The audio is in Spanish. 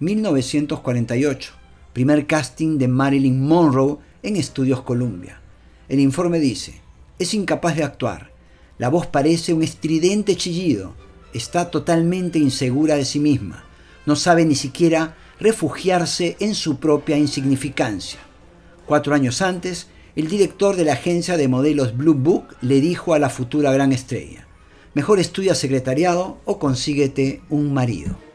1948, primer casting de Marilyn Monroe en Estudios Columbia. El informe dice, es incapaz de actuar, la voz parece un estridente chillido, está totalmente insegura de sí misma, no sabe ni siquiera refugiarse en su propia insignificancia. Cuatro años antes, el director de la agencia de modelos Blue Book le dijo a la futura gran estrella, mejor estudia secretariado o consíguete un marido.